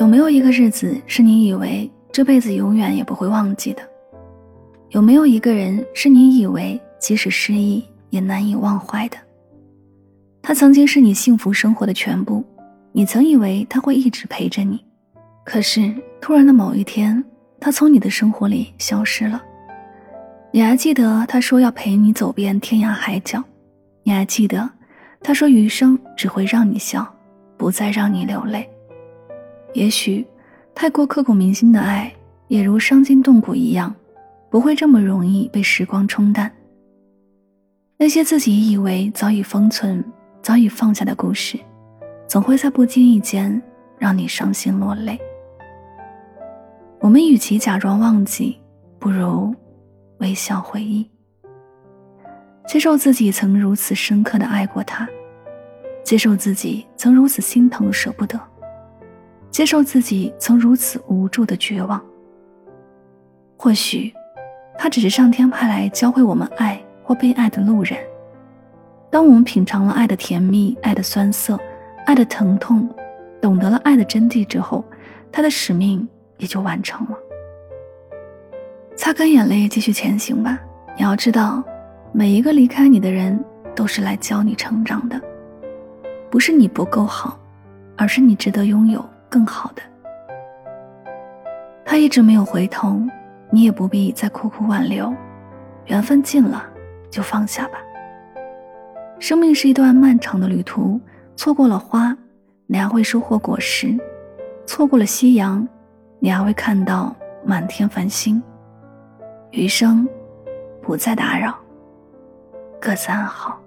有没有一个日子是你以为这辈子永远也不会忘记的？有没有一个人是你以为即使失忆也难以忘怀的？他曾经是你幸福生活的全部，你曾以为他会一直陪着你，可是突然的某一天，他从你的生活里消失了。你还记得他说要陪你走遍天涯海角？你还记得他说余生只会让你笑，不再让你流泪？也许，太过刻骨铭心的爱，也如伤筋动骨一样，不会这么容易被时光冲淡。那些自己以为早已封存、早已放下的故事，总会在不经意间让你伤心落泪。我们与其假装忘记，不如微笑回忆，接受自己曾如此深刻的爱过他，接受自己曾如此心疼舍不得。接受自己曾如此无助的绝望。或许，他只是上天派来教会我们爱或被爱的路人。当我们品尝了爱的甜蜜、爱的酸涩、爱的疼痛，懂得了爱的真谛之后，他的使命也就完成了。擦干眼泪，继续前行吧。你要知道，每一个离开你的人，都是来教你成长的。不是你不够好，而是你值得拥有。更好的，他一直没有回头，你也不必再苦苦挽留，缘分尽了就放下吧。生命是一段漫长的旅途，错过了花，你还会收获果实；错过了夕阳，你还会看到满天繁星。余生，不再打扰，各自安好。